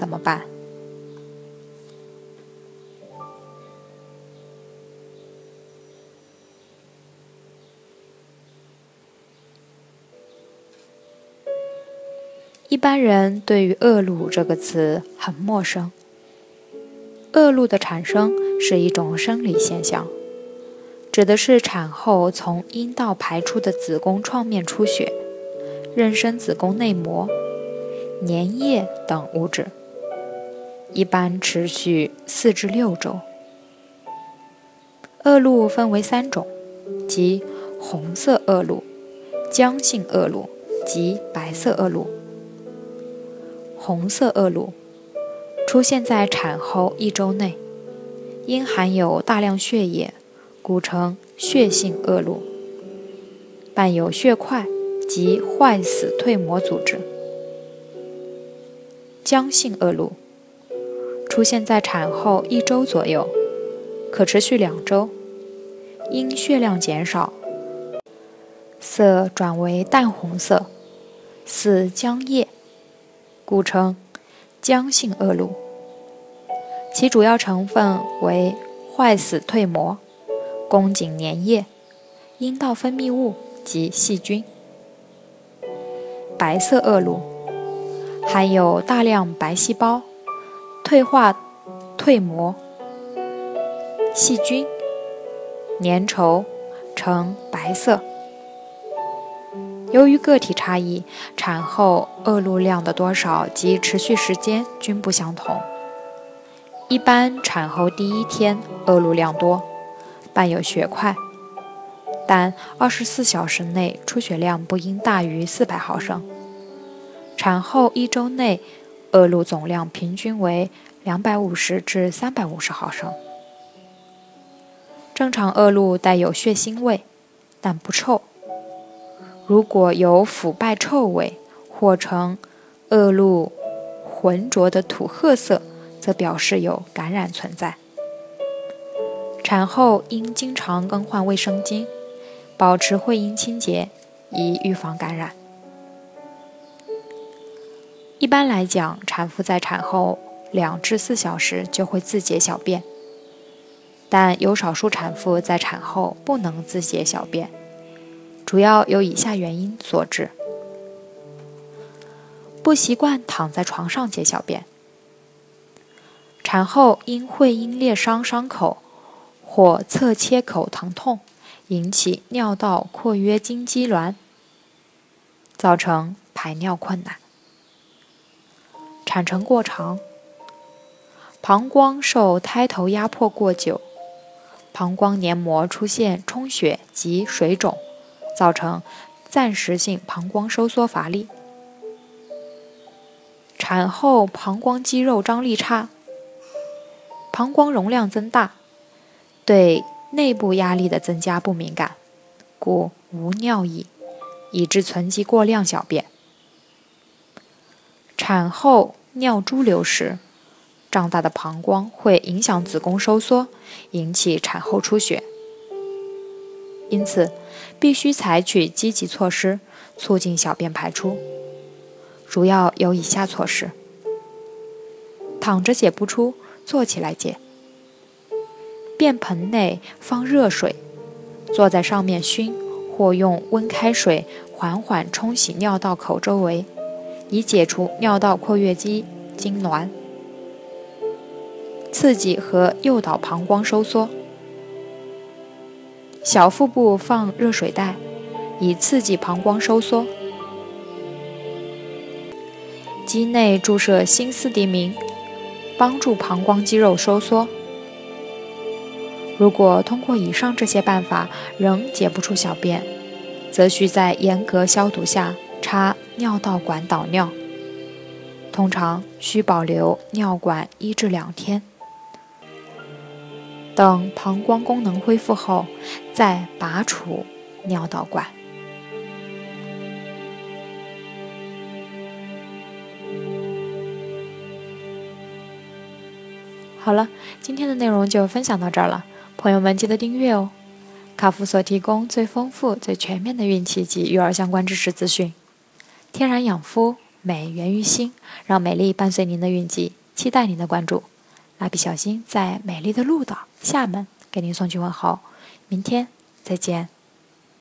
怎么办？一般人对于“恶露”这个词很陌生。恶露的产生是一种生理现象，指的是产后从阴道排出的子宫创面出血，妊娠子宫内膜。粘液等物质，一般持续四至六周。恶露分为三种，即红色恶露、浆性恶露及白色恶露。红色恶露出现在产后一周内，因含有大量血液，故称血性恶露，伴有血块及坏死蜕膜组织。浆性恶露出现在产后一周左右，可持续两周，因血量减少，色转为淡红色，似浆液，故称浆性恶露。其主要成分为坏死蜕膜、宫颈粘液、阴道分泌物及细菌。白色恶露。含有大量白细胞、退化蜕膜、细菌、粘稠，呈白色。由于个体差异，产后恶露量的多少及持续时间均不相同。一般产后第一天恶露量多，伴有血块，但二十四小时内出血量不应大于四百毫升。产后一周内，恶露总量平均为两百五十至三百五十毫升。正常恶露带有血腥味，但不臭。如果有腐败臭味或呈恶露浑浊的土褐色，则表示有感染存在。产后应经常更换卫生巾，保持会阴清洁，以预防感染。一般来讲，产妇在产后两至四小时就会自解小便，但有少数产妇在产后不能自解小便，主要有以下原因所致：不习惯躺在床上解小便，产后因会阴裂伤伤口或侧切口疼痛引起尿道括约肌痉挛，造成排尿困难。产程过长，膀胱受胎头压迫过久，膀胱黏膜出现充血及水肿，造成暂时性膀胱收缩乏力。产后膀胱肌肉张力差，膀胱容量增大，对内部压力的增加不敏感，故无尿意，以致存积过量小便。产后。尿珠流失，胀大的膀胱会影响子宫收缩，引起产后出血。因此，必须采取积极措施，促进小便排出。主要有以下措施：躺着解不出，坐起来解。便盆内放热水，坐在上面熏，或用温开水缓缓冲洗尿道口周围。以解除尿道括约肌痉挛，刺激和诱导膀胱收缩。小腹部放热水袋，以刺激膀胱收缩。肌内注射新斯地明，帮助膀胱肌肉收缩。如果通过以上这些办法仍解不出小便，则需在严格消毒下插尿道管导尿。通常需保留尿管一至两天，等膀胱功能恢复后再拔除尿道管。好了，今天的内容就分享到这儿了，朋友们记得订阅哦。卡夫所提供最丰富、最全面的孕期及育儿相关知识资讯，天然养肤，美源于心，让美丽伴随您的运气，期待您的关注。蜡笔小新在美丽的鹭岛厦门给您送去问候，明天再见。